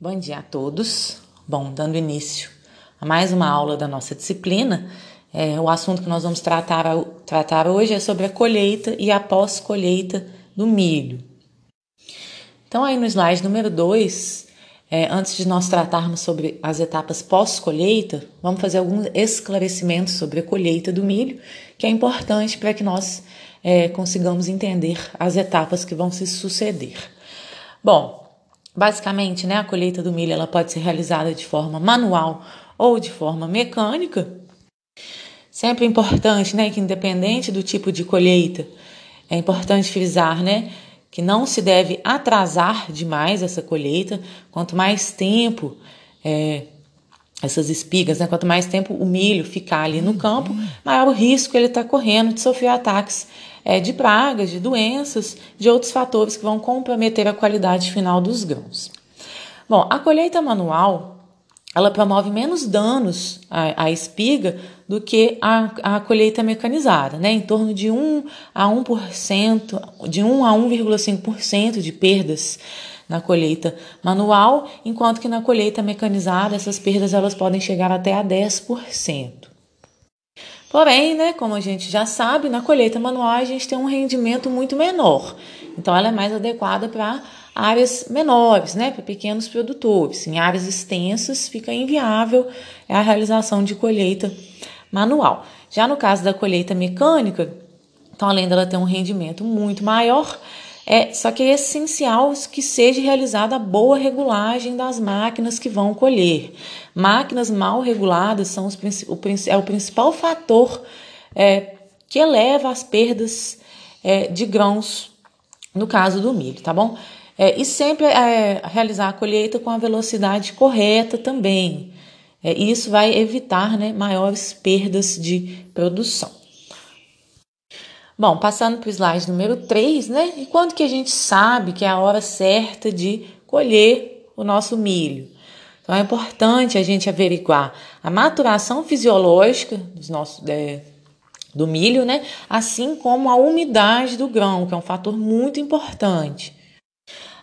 Bom dia a todos. Bom, dando início a mais uma aula da nossa disciplina, é, o assunto que nós vamos tratar, tratar hoje é sobre a colheita e a pós-colheita do milho. Então, aí no slide número 2, é, antes de nós tratarmos sobre as etapas pós-colheita, vamos fazer alguns esclarecimentos sobre a colheita do milho, que é importante para que nós é, consigamos entender as etapas que vão se suceder. Bom, Basicamente, né, a colheita do milho ela pode ser realizada de forma manual ou de forma mecânica. Sempre é importante, né, que independente do tipo de colheita, é importante frisar, né, que não se deve atrasar demais essa colheita. Quanto mais tempo é, essas espigas, né, quanto mais tempo o milho ficar ali no campo, maior o risco ele está correndo de sofrer ataques é, de pragas, de doenças, de outros fatores que vão comprometer a qualidade final dos grãos. Bom, a colheita manual ela promove menos danos à, à espiga do que a, a, colheita mecanizada, né? em torno de 1 a 1%, de 1 a 1,5% de perdas na colheita manual, enquanto que na colheita mecanizada essas perdas elas podem chegar até a 10%. Porém, né, como a gente já sabe, na colheita manual a gente tem um rendimento muito menor. Então, ela é mais adequada para áreas menores, né, para pequenos produtores. Em áreas extensas fica inviável a realização de colheita manual. Já no caso da colheita mecânica, então além dela ter um rendimento muito maior, é, só que é essencial que seja realizada a boa regulagem das máquinas que vão colher. Máquinas mal reguladas são os, o, é o principal fator é, que eleva as perdas é, de grãos no caso do milho, tá bom? É, e sempre é, realizar a colheita com a velocidade correta também. É, isso vai evitar né, maiores perdas de produção. Bom, passando para o slide número 3, né? E quando que a gente sabe que é a hora certa de colher o nosso milho? Então é importante a gente averiguar a maturação fisiológica dos nossos, é, do milho, né? Assim como a umidade do grão, que é um fator muito importante.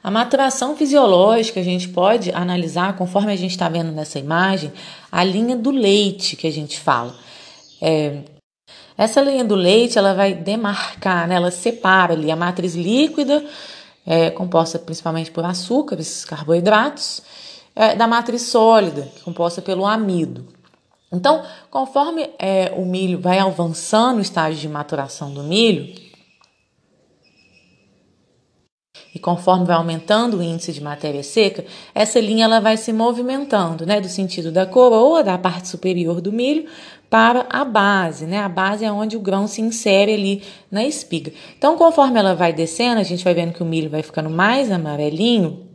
A maturação fisiológica a gente pode analisar, conforme a gente está vendo nessa imagem, a linha do leite que a gente fala. É, essa linha do leite ela vai demarcar, né? ela separa ali a matriz líquida, é, composta principalmente por açúcares, carboidratos, é, da matriz sólida, composta pelo amido. Então, conforme é, o milho vai avançando o estágio de maturação do milho, e conforme vai aumentando o índice de matéria seca, essa linha ela vai se movimentando, né, do sentido da coroa, da parte superior do milho, para a base, né? A base é onde o grão se insere ali na espiga. Então, conforme ela vai descendo, a gente vai vendo que o milho vai ficando mais amarelinho.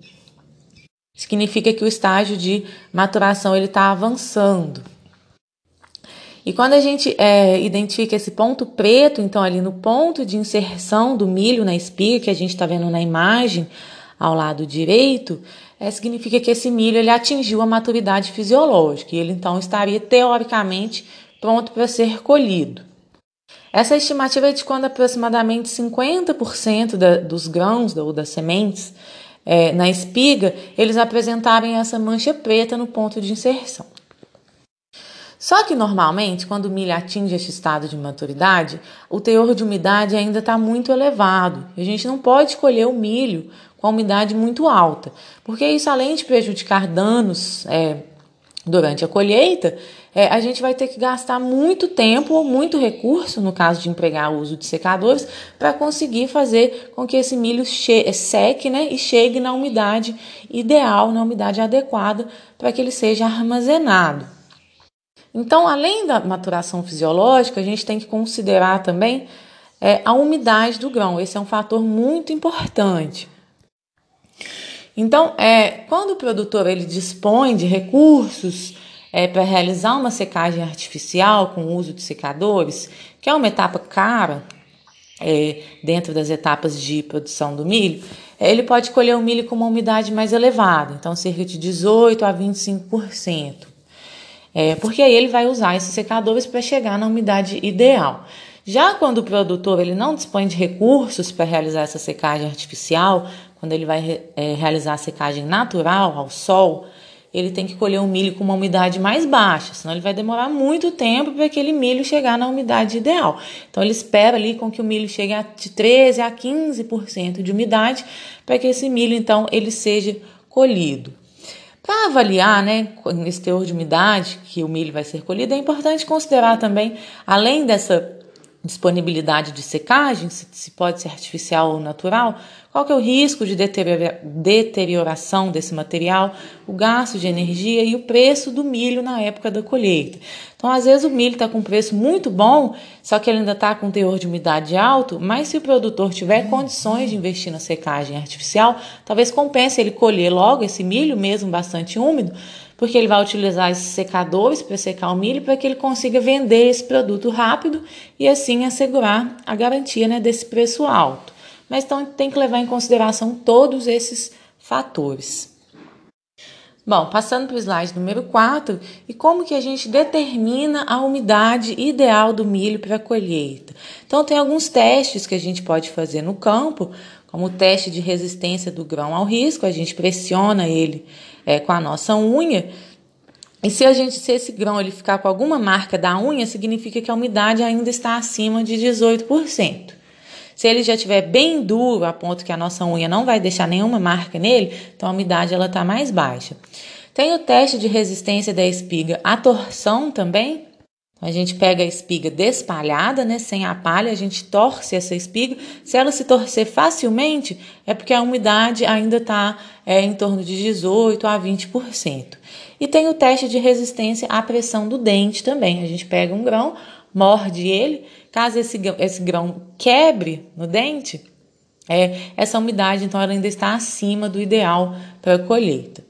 Significa que o estágio de maturação ele está avançando. E quando a gente é, identifica esse ponto preto, então ali no ponto de inserção do milho na espiga, que a gente está vendo na imagem ao lado direito, é, significa que esse milho ele atingiu a maturidade fisiológica e ele então estaria teoricamente pronto para ser colhido. Essa estimativa é de quando aproximadamente 50% da, dos grãos ou das sementes é, na espiga eles apresentarem essa mancha preta no ponto de inserção. Só que normalmente, quando o milho atinge esse estado de maturidade, o teor de umidade ainda está muito elevado. A gente não pode colher o milho com a umidade muito alta, porque isso, além de prejudicar danos é, durante a colheita, é, a gente vai ter que gastar muito tempo ou muito recurso, no caso de empregar o uso de secadores, para conseguir fazer com que esse milho seque né, e chegue na umidade ideal, na umidade adequada, para que ele seja armazenado. Então, além da maturação fisiológica, a gente tem que considerar também é, a umidade do grão. Esse é um fator muito importante. Então, é, quando o produtor ele dispõe de recursos é, para realizar uma secagem artificial com o uso de secadores, que é uma etapa cara é, dentro das etapas de produção do milho, é, ele pode colher o milho com uma umidade mais elevada, então cerca de 18 a 25%. É, porque aí ele vai usar esses secadores para chegar na umidade ideal. Já quando o produtor ele não dispõe de recursos para realizar essa secagem artificial, quando ele vai é, realizar a secagem natural ao sol, ele tem que colher um milho com uma umidade mais baixa, senão ele vai demorar muito tempo para aquele milho chegar na umidade ideal. Então ele espera ali com que o milho chegue a de 13 a 15% de umidade para que esse milho então ele seja colhido. Para avaliar, né, esse teor de umidade que o milho vai ser colhido, é importante considerar também, além dessa disponibilidade de secagem, se, pode ser artificial ou natural, qual que é o risco de deterioração desse material, o gasto de energia e o preço do milho na época da colheita. Então, às vezes o milho está com um preço muito bom, só que ele ainda está com um teor de umidade alto, mas se o produtor tiver condições de investir na secagem artificial, talvez compense ele colher logo esse milho, mesmo bastante úmido, porque ele vai utilizar esses secadores para secar o milho para que ele consiga vender esse produto rápido e assim assegurar a garantia né, desse preço alto. Mas então tem que levar em consideração todos esses fatores. Bom, passando para o slide número 4, e como que a gente determina a umidade ideal do milho para a colheita? Então, tem alguns testes que a gente pode fazer no campo, como o teste de resistência do grão ao risco, a gente pressiona ele é, com a nossa unha. E se a gente, se esse grão ele ficar com alguma marca da unha, significa que a umidade ainda está acima de 18%. Se ele já estiver bem duro, a ponto que a nossa unha não vai deixar nenhuma marca nele, então a umidade ela está mais baixa. Tem o teste de resistência da espiga à torção também, a gente pega a espiga despalhada, né, sem a palha, a gente torce essa espiga. Se ela se torcer facilmente, é porque a umidade ainda está é, em torno de 18 a 20%. E tem o teste de resistência à pressão do dente também. A gente pega um grão, morde ele, caso esse, esse grão quebre no dente, é, essa umidade então ela ainda está acima do ideal para a colheita.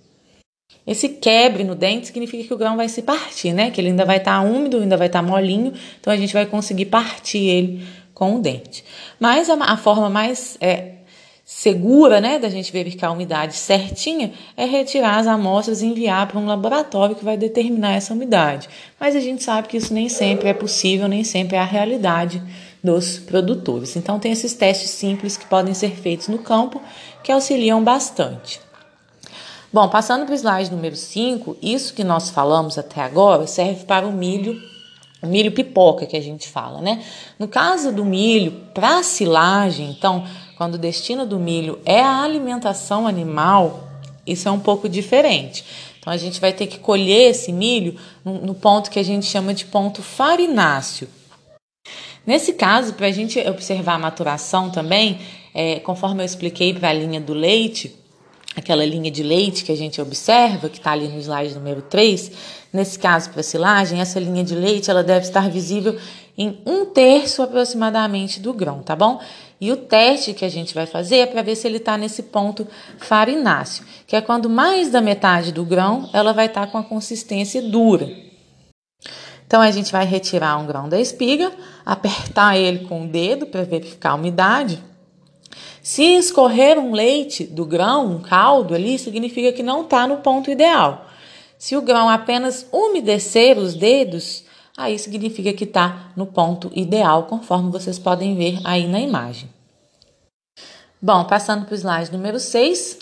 Esse quebre no dente significa que o grão vai se partir, né? Que ele ainda vai estar tá úmido, ainda vai estar tá molinho, então a gente vai conseguir partir ele com o dente. Mas a, a forma mais é, segura, né, da gente verificar a umidade certinha é retirar as amostras e enviar para um laboratório que vai determinar essa umidade. Mas a gente sabe que isso nem sempre é possível, nem sempre é a realidade dos produtores. Então tem esses testes simples que podem ser feitos no campo que auxiliam bastante. Bom, passando para o slide número 5, isso que nós falamos até agora serve para o milho, milho pipoca que a gente fala, né? No caso do milho, para silagem, então, quando o destino do milho é a alimentação animal, isso é um pouco diferente. Então a gente vai ter que colher esse milho no, no ponto que a gente chama de ponto farináceo. Nesse caso, para a gente observar a maturação também, é, conforme eu expliquei para a linha do leite, aquela linha de leite que a gente observa, que está ali no slide número 3, nesse caso para silagem, essa linha de leite ela deve estar visível em um terço aproximadamente do grão, tá bom? E o teste que a gente vai fazer é para ver se ele está nesse ponto farináceo, que é quando mais da metade do grão ela vai estar tá com a consistência dura. Então a gente vai retirar um grão da espiga, apertar ele com o dedo para verificar a umidade se escorrer um leite do grão, um caldo ali, significa que não está no ponto ideal. Se o grão apenas umedecer os dedos, aí significa que está no ponto ideal, conforme vocês podem ver aí na imagem. Bom, passando para o slide número 6,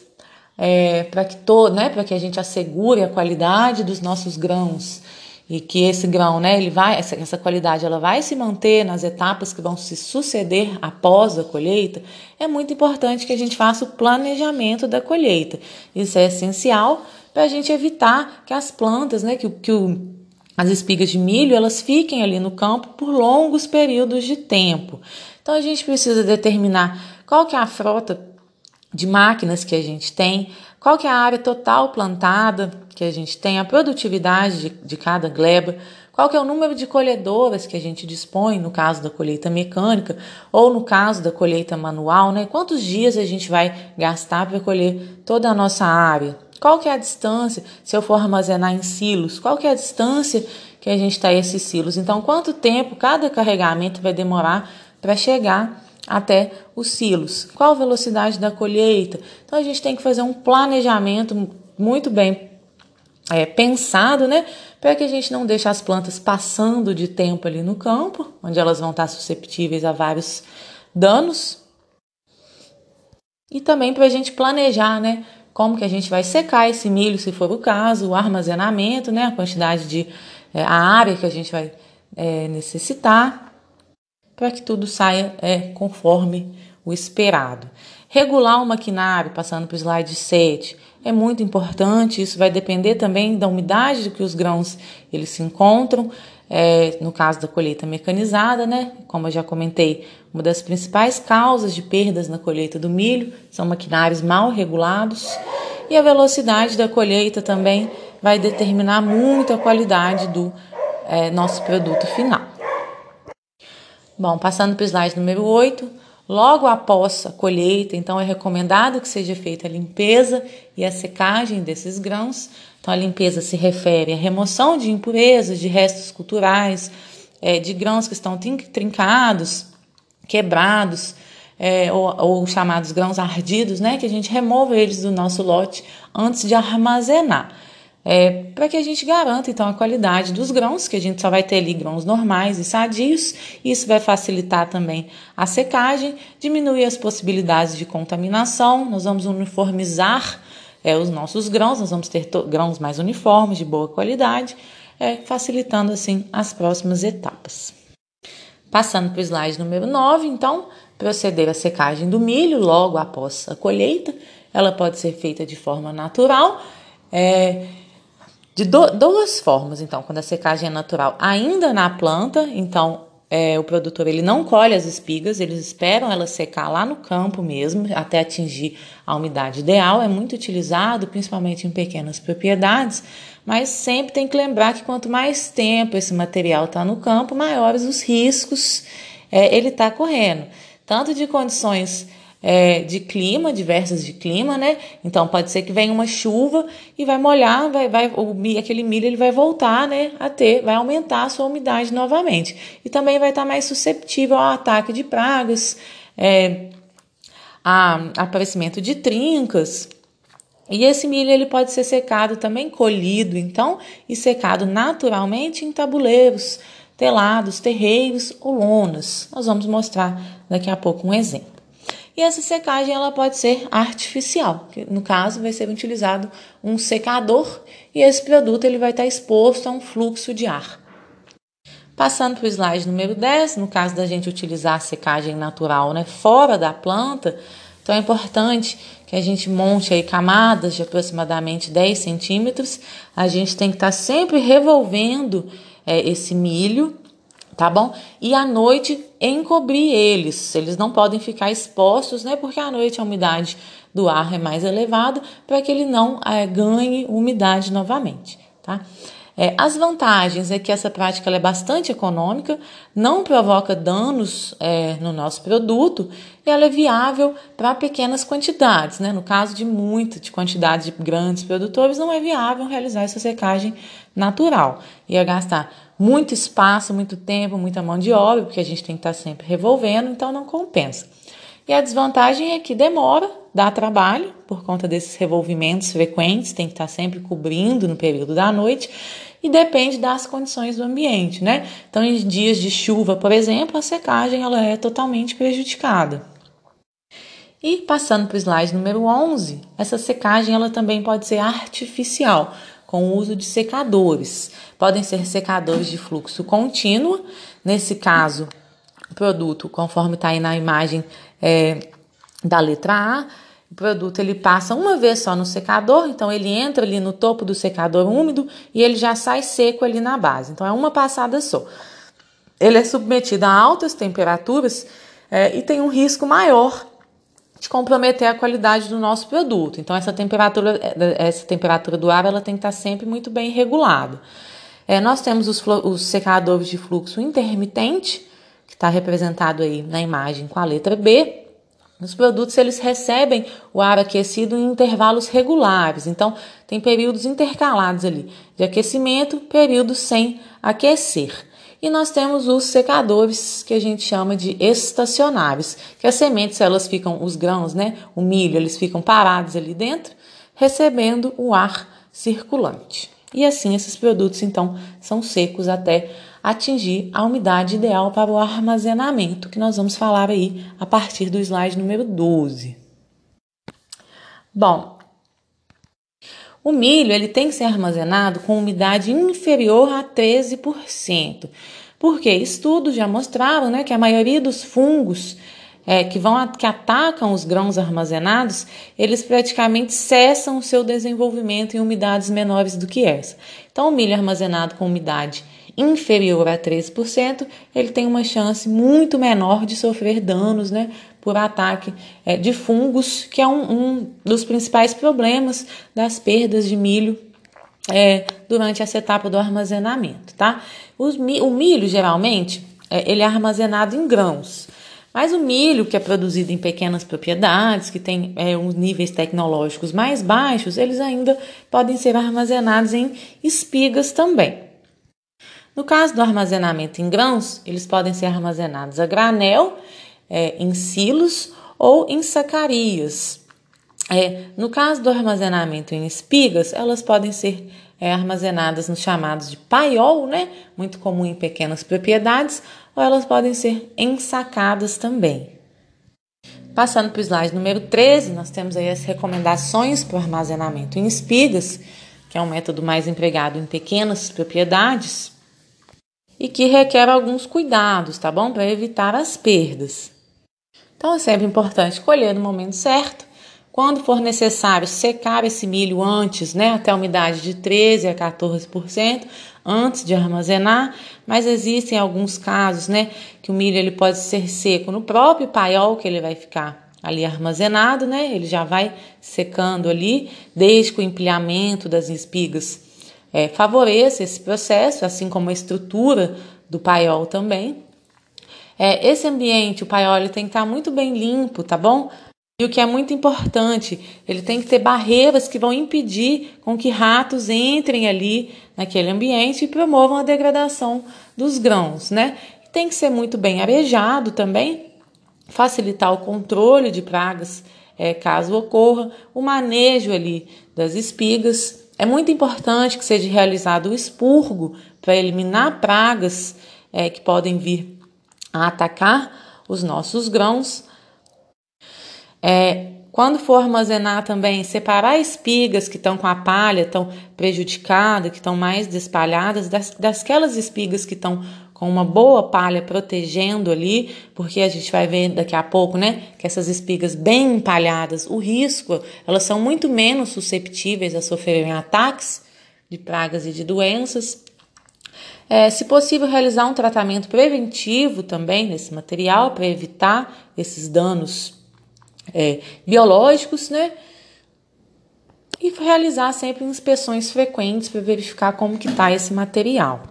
é, para que, né, que a gente assegure a qualidade dos nossos grãos e que esse grão, né, ele vai, essa, essa qualidade ela vai se manter nas etapas que vão se suceder após a colheita, é muito importante que a gente faça o planejamento da colheita. Isso é essencial para a gente evitar que as plantas, né, que, que o, as espigas de milho, elas fiquem ali no campo por longos períodos de tempo. Então a gente precisa determinar qual que é a frota de máquinas que a gente tem, qual que é a área total plantada que a gente tem, a produtividade de, de cada gleba, qual que é o número de colhedoras que a gente dispõe no caso da colheita mecânica ou no caso da colheita manual, né? Quantos dias a gente vai gastar para colher toda a nossa área? Qual que é a distância, se eu for armazenar em silos, qual que é a distância que a gente está esses silos? Então, quanto tempo cada carregamento vai demorar para chegar até os silos. Qual a velocidade da colheita? Então a gente tem que fazer um planejamento muito bem é, pensado, né? Para que a gente não deixe as plantas passando de tempo ali no campo, onde elas vão estar susceptíveis a vários danos. E também para a gente planejar, né? Como que a gente vai secar esse milho, se for o caso, o armazenamento, né? A quantidade de é, a área que a gente vai é, necessitar, para que tudo saia é, conforme o esperado. Regular o maquinário, passando para o slide 7, é muito importante. Isso vai depender também da umidade de que os grãos eles se encontram. É, no caso da colheita mecanizada, né? Como eu já comentei, uma das principais causas de perdas na colheita do milho são maquinários mal regulados e a velocidade da colheita também vai determinar muito a qualidade do é, nosso produto final. Bom, passando para o slide número 8, Logo após a colheita, então é recomendado que seja feita a limpeza e a secagem desses grãos. Então, a limpeza se refere à remoção de impurezas, de restos culturais, é, de grãos que estão trincados, quebrados, é, ou, ou, chamados grãos ardidos, né? Que a gente remova eles do nosso lote antes de armazenar é, para que a gente garanta então a qualidade dos grãos, que a gente só vai ter ali grãos normais e sadios. Isso vai facilitar também a secagem, diminuir as possibilidades de contaminação. Nós vamos uniformizar é, os nossos grãos, nós vamos ter grãos mais uniformes, de boa qualidade, é, facilitando assim as próximas etapas. Passando para o slide número 9, então, proceder à secagem do milho logo após a colheita. Ela pode ser feita de forma natural. É, de do, duas formas, então, quando a secagem é natural, ainda na planta, então é, o produtor ele não colhe as espigas, eles esperam ela secar lá no campo mesmo, até atingir a umidade ideal. É muito utilizado, principalmente em pequenas propriedades, mas sempre tem que lembrar que quanto mais tempo esse material está no campo, maiores os riscos é, ele está correndo, tanto de condições é, de clima, diversas de clima, né? Então pode ser que venha uma chuva e vai molhar, vai, vai, o, aquele milho ele vai voltar, né? A ter, vai aumentar a sua umidade novamente. E também vai estar mais susceptível ao ataque de pragas, é, a, aparecimento de trincas. E esse milho ele pode ser secado também, colhido, então, e secado naturalmente em tabuleiros, telados, terreiros ou lonas. Nós vamos mostrar daqui a pouco um exemplo. E essa secagem ela pode ser artificial, que no caso vai ser utilizado um secador e esse produto ele vai estar exposto a um fluxo de ar. Passando para o slide número 10, no caso da gente utilizar a secagem natural né, fora da planta, então é importante que a gente monte aí camadas de aproximadamente 10 centímetros. A gente tem que estar sempre revolvendo é, esse milho tá bom? E à noite encobrir eles. Eles não podem ficar expostos, né? Porque à noite a umidade do ar é mais elevada para que ele não é, ganhe umidade novamente, tá? É, as vantagens é que essa prática é bastante econômica, não provoca danos é, no nosso produto e ela é viável para pequenas quantidades. Né? No caso de muita, de quantidade de grandes produtores, não é viável realizar essa secagem natural. Ia gastar muito espaço, muito tempo, muita mão de obra, porque a gente tem que estar sempre revolvendo, então não compensa. E a desvantagem é que demora, dá trabalho, por conta desses revolvimentos frequentes, tem que estar sempre cobrindo no período da noite, e depende das condições do ambiente, né? Então, em dias de chuva, por exemplo, a secagem ela é totalmente prejudicada. E passando para o slide número 11, essa secagem ela também pode ser artificial, com o uso de secadores. Podem ser secadores de fluxo contínuo, nesse caso, o produto, conforme está aí na imagem é, da letra A, o produto ele passa uma vez só no secador, então ele entra ali no topo do secador úmido e ele já sai seco ali na base. Então é uma passada só. Ele é submetido a altas temperaturas é, e tem um risco maior de comprometer a qualidade do nosso produto. Então essa temperatura, essa temperatura do ar, ela tem que estar sempre muito bem regulada. É, nós temos os, os secadores de fluxo intermitente, que está representado aí na imagem com a letra B. Os produtos eles recebem o ar aquecido em intervalos regulares, então tem períodos intercalados ali de aquecimento, períodos sem aquecer. E nós temos os secadores que a gente chama de estacionários, que as sementes elas ficam, os grãos, né, o milho, eles ficam parados ali dentro, recebendo o ar circulante. e assim esses produtos então são secos até atingir a umidade ideal para o armazenamento, que nós vamos falar aí a partir do slide número 12. Bom, o milho ele tem que ser armazenado com umidade inferior a 13%, porque estudos já mostraram né, que a maioria dos fungos é, que vão que atacam os grãos armazenados, eles praticamente cessam o seu desenvolvimento em umidades menores do que essa. Então, o milho armazenado com umidade inferior a 13%, ele tem uma chance muito menor de sofrer danos, né, por ataque é, de fungos, que é um, um, dos principais problemas das perdas de milho é, durante essa etapa do armazenamento, tá? Os, o milho geralmente é, ele é armazenado em grãos. Mas o milho, que é produzido em pequenas propriedades, que tem é, uns níveis tecnológicos mais baixos, eles ainda podem ser armazenados em espigas também. No caso do armazenamento em grãos, eles podem ser armazenados a granel, é, em silos ou em sacarias. É, no caso do armazenamento em espigas, elas podem ser é, armazenadas nos chamados de paiol, né? Muito comum em pequenas propriedades, ou elas podem ser ensacadas também. Passando para o slide número 13, nós temos aí as recomendações para o armazenamento em espigas, que é um método mais empregado em pequenas propriedades e que requer alguns cuidados, tá bom? Para evitar as perdas. Então é sempre importante colher no momento certo. Quando for necessário secar esse milho antes, né, até a umidade de 13 a 14%, antes de armazenar, mas existem alguns casos, né, que o milho ele pode ser seco no próprio paiol que ele vai ficar ali armazenado, né? Ele já vai secando ali, desde que o empilhamento das espigas é, favoreça esse processo, assim como a estrutura do paiol também. É, esse ambiente, o paiol, ele tem que estar muito bem limpo, tá bom? E o que é muito importante, ele tem que ter barreiras que vão impedir com que ratos entrem ali naquele ambiente e promovam a degradação dos grãos, né? Tem que ser muito bem arejado também, facilitar o controle de pragas é, caso ocorra, o manejo ali das espigas. É muito importante que seja realizado o expurgo para eliminar pragas é, que podem vir a atacar os nossos grãos. É, quando for armazenar também, separar espigas que estão com a palha, estão prejudicadas, que estão mais despalhadas, das, dasquelas espigas que estão com uma boa palha protegendo ali, porque a gente vai ver daqui a pouco, né, que essas espigas bem empalhadas, o risco, elas são muito menos susceptíveis a sofrerem ataques de pragas e de doenças. É, se possível, realizar um tratamento preventivo também nesse material para evitar esses danos é, biológicos, né? E realizar sempre inspeções frequentes para verificar como que está esse material.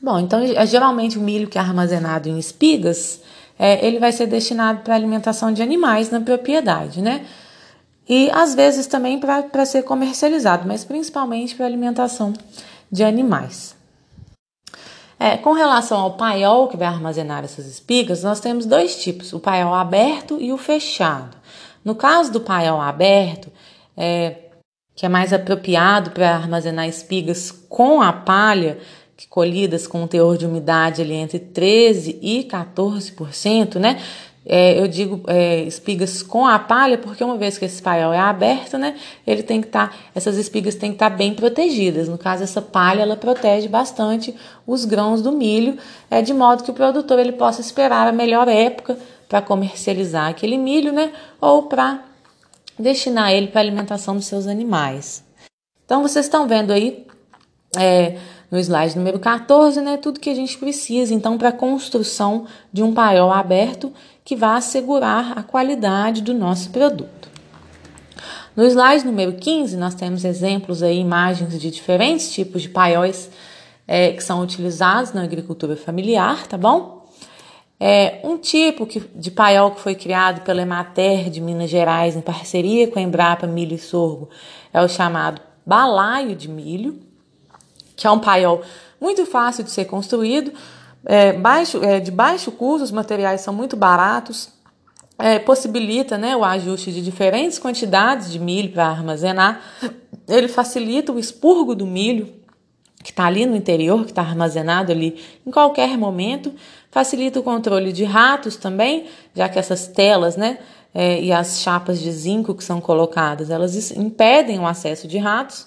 Bom, então é, geralmente o milho que é armazenado em espigas, é, ele vai ser destinado para alimentação de animais na propriedade, né? E às vezes também para ser comercializado, mas principalmente para alimentação de animais. É, com relação ao paiol que vai armazenar essas espigas, nós temos dois tipos: o paiol aberto e o fechado. No caso do paiol aberto, é, que é mais apropriado para armazenar espigas com a palha, que colhidas com um teor de umidade ali entre 13 e 14%, né? É, eu digo é, espigas com a palha, porque uma vez que esse paiol é aberto, né, ele tem que estar, tá, essas espigas têm que estar tá bem protegidas. No caso, essa palha ela protege bastante os grãos do milho, é de modo que o produtor ele possa esperar a melhor época para comercializar aquele milho, né, ou para destinar ele para alimentação dos seus animais. Então, vocês estão vendo aí é, no slide número 14, né, tudo que a gente precisa então para a construção de um paiol aberto que vai assegurar a qualidade do nosso produto. No slide número 15, nós temos exemplos aí, imagens de diferentes tipos de paióis é, que são utilizados na agricultura familiar, tá bom? É, um tipo que, de paiol que foi criado pela Emater de Minas Gerais em parceria com a Embrapa Milho e Sorgo é o chamado balaio de milho, que é um paiol muito fácil de ser construído, é, baixo, é, de baixo custo, os materiais são muito baratos, é, possibilita né, o ajuste de diferentes quantidades de milho para armazenar ele facilita o expurgo do milho que está ali no interior, que está armazenado ali em qualquer momento. Facilita o controle de ratos também, já que essas telas, né, é, e as chapas de zinco que são colocadas, elas impedem o acesso de ratos.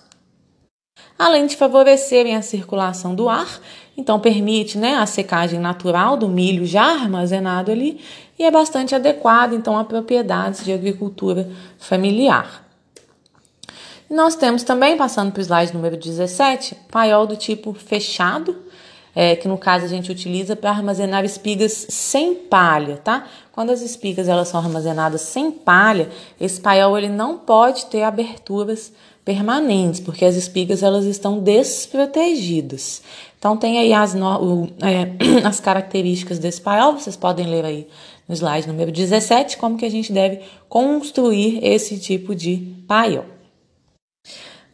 Além de favorecerem a circulação do ar, então permite né, a secagem natural do milho já armazenado ali e é bastante adequado então a propriedades de agricultura familiar. Nós temos também, passando para o slide número 17, paiol do tipo fechado, é, que no caso a gente utiliza para armazenar espigas sem palha, tá? Quando as espigas elas são armazenadas sem palha, esse paiol ele não pode ter aberturas permanentes, porque as espigas elas estão desprotegidas. Então tem aí as, no, o, é, as características desse paiol, vocês podem ler aí no slide número 17, como que a gente deve construir esse tipo de paiol.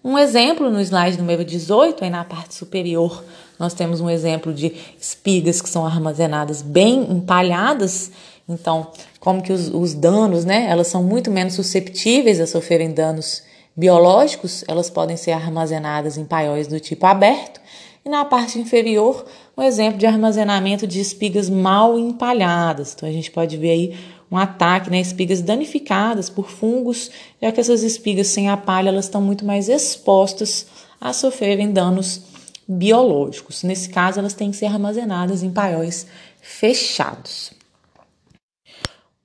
Um exemplo no slide número 18, aí na parte superior, nós temos um exemplo de espigas que são armazenadas bem empalhadas. Então, como que os, os danos, né? Elas são muito menos susceptíveis a sofrerem danos biológicos, elas podem ser armazenadas em paióis do tipo aberto. E na parte inferior, um exemplo de armazenamento de espigas mal empalhadas. Então, a gente pode ver aí um ataque, né, espigas danificadas por fungos, já que essas espigas sem a palha elas estão muito mais expostas a sofrerem danos biológicos. Nesse caso, elas têm que ser armazenadas em paióis fechados.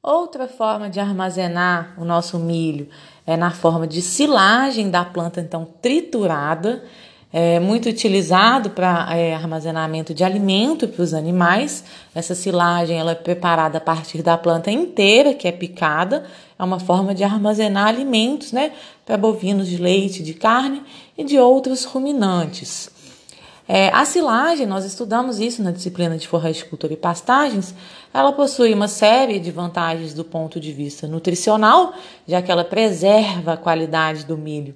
Outra forma de armazenar o nosso milho é na forma de silagem da planta, então triturada é muito utilizado para é, armazenamento de alimento para os animais. Essa silagem ela é preparada a partir da planta inteira, que é picada. É uma forma de armazenar alimentos né, para bovinos de leite, de carne e de outros ruminantes. É, a silagem, nós estudamos isso na disciplina de forragicultura e pastagens, ela possui uma série de vantagens do ponto de vista nutricional, já que ela preserva a qualidade do milho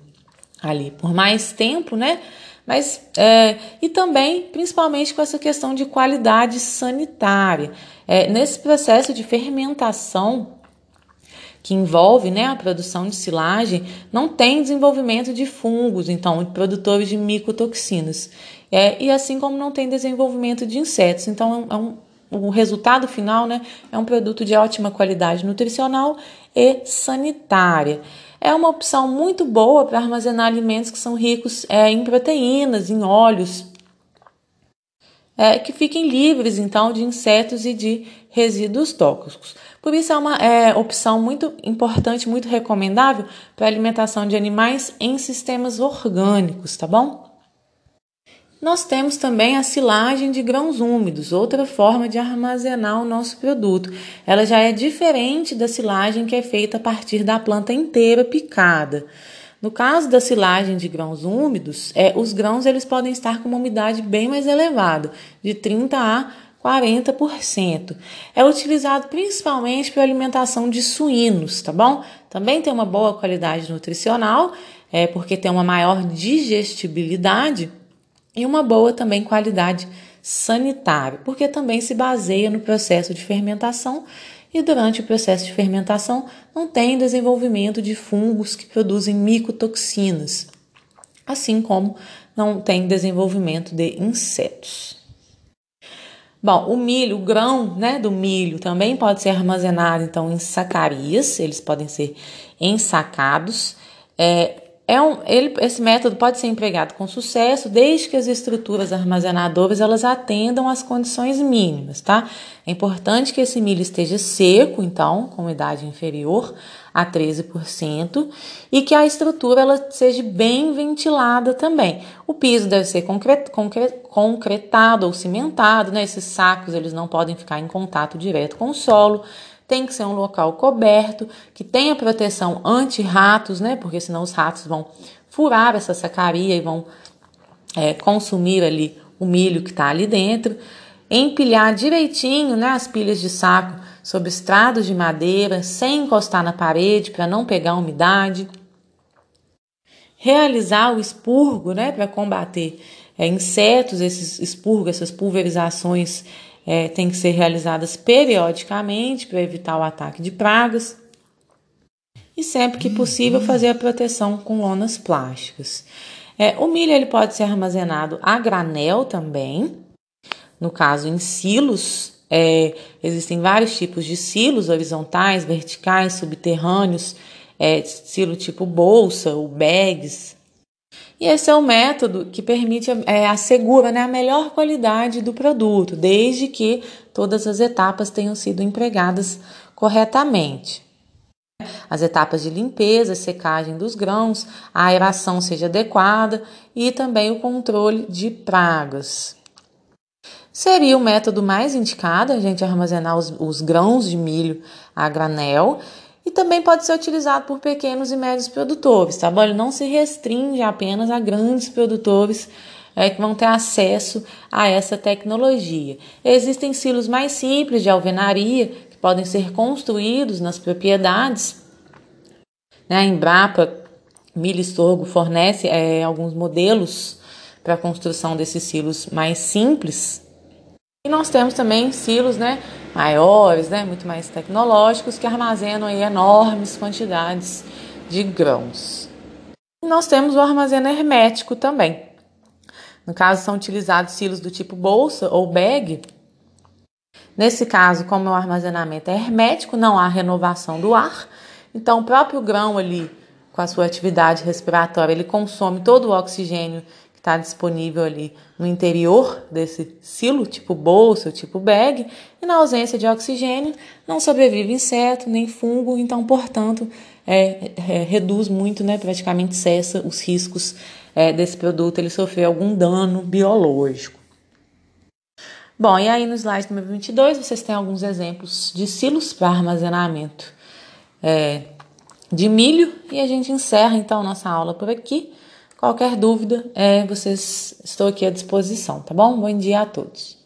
ali por mais tempo, né? Mas é, e também, principalmente com essa questão de qualidade sanitária. É, nesse processo de fermentação que envolve né, a produção de silagem, não tem desenvolvimento de fungos, então, de produtores de micotoxinas. É, e assim como não tem desenvolvimento de insetos. Então, é um, o resultado final né, é um produto de ótima qualidade nutricional e sanitária é uma opção muito boa para armazenar alimentos que são ricos é, em proteínas, em óleos, é, que fiquem livres então de insetos e de resíduos tóxicos. Por isso é uma é, opção muito importante, muito recomendável para alimentação de animais em sistemas orgânicos, tá bom? Nós temos também a silagem de grãos úmidos, outra forma de armazenar o nosso produto. Ela já é diferente da silagem que é feita a partir da planta inteira picada. No caso da silagem de grãos úmidos, é, os grãos eles podem estar com uma umidade bem mais elevada, de 30 a 40%. É utilizado principalmente para alimentação de suínos, tá bom? Também tem uma boa qualidade nutricional, é, porque tem uma maior digestibilidade e uma boa também qualidade sanitária, porque também se baseia no processo de fermentação e durante o processo de fermentação não tem desenvolvimento de fungos que produzem micotoxinas, assim como não tem desenvolvimento de insetos. Bom, o milho, o grão né, do milho também pode ser armazenado então em sacarias, eles podem ser ensacados. É, é um, ele, esse método pode ser empregado com sucesso desde que as estruturas armazenadoras elas atendam às condições mínimas, tá? É importante que esse milho esteja seco, então, com umidade inferior a 13%, e que a estrutura ela seja bem ventilada também. O piso deve ser concret, concretado ou cimentado, né? Esses sacos eles não podem ficar em contato direto com o solo tem que ser um local coberto, que tenha proteção anti-ratos, né? Porque senão os ratos vão furar essa sacaria e vão é, consumir ali o milho que está ali dentro. Empilhar direitinho né, as pilhas de saco sobre estrados de madeira, sem encostar na parede para não pegar umidade. Realizar o expurgo né, para combater é, insetos, esses expurgos, essas pulverizações é, têm que ser realizadas periodicamente para evitar o ataque de pragas. e sempre que possível fazer a proteção com lonas plásticas. É, o milho ele pode ser armazenado a granel também, no caso em silos. É, existem vários tipos de silos horizontais, verticais, subterrâneos, é, silo tipo bolsa ou bags. E esse é o método que permite, é, assegura né, a melhor qualidade do produto, desde que todas as etapas tenham sido empregadas corretamente. As etapas de limpeza, secagem dos grãos, a aeração seja adequada e também o controle de pragas. Seria o método mais indicado a gente armazenar os, os grãos de milho a granel e também pode ser utilizado por pequenos e médios produtores, tá bom? Ele não se restringe apenas a grandes produtores é, que vão ter acesso a essa tecnologia. Existem silos mais simples de alvenaria que podem ser construídos nas propriedades. Né? A Embrapa Milho Sorgo fornece é, alguns modelos para a construção desses silos mais simples. E nós temos também silos né, maiores, né, muito mais tecnológicos, que armazenam aí enormes quantidades de grãos. E nós temos o armazeno hermético também. No caso, são utilizados silos do tipo bolsa ou bag. Nesse caso, como o armazenamento é hermético, não há renovação do ar, então o próprio grão ali, com a sua atividade respiratória, ele consome todo o oxigênio está disponível ali no interior desse silo, tipo bolsa, tipo bag, e na ausência de oxigênio não sobrevive inseto nem fungo, então, portanto, é, é, reduz muito, né, praticamente cessa os riscos é, desse produto ele sofrer algum dano biológico. Bom, e aí no slide número 22 vocês têm alguns exemplos de silos para armazenamento é, de milho e a gente encerra então nossa aula por aqui. Qualquer dúvida, é, vocês estou aqui à disposição, tá bom? Bom dia a todos.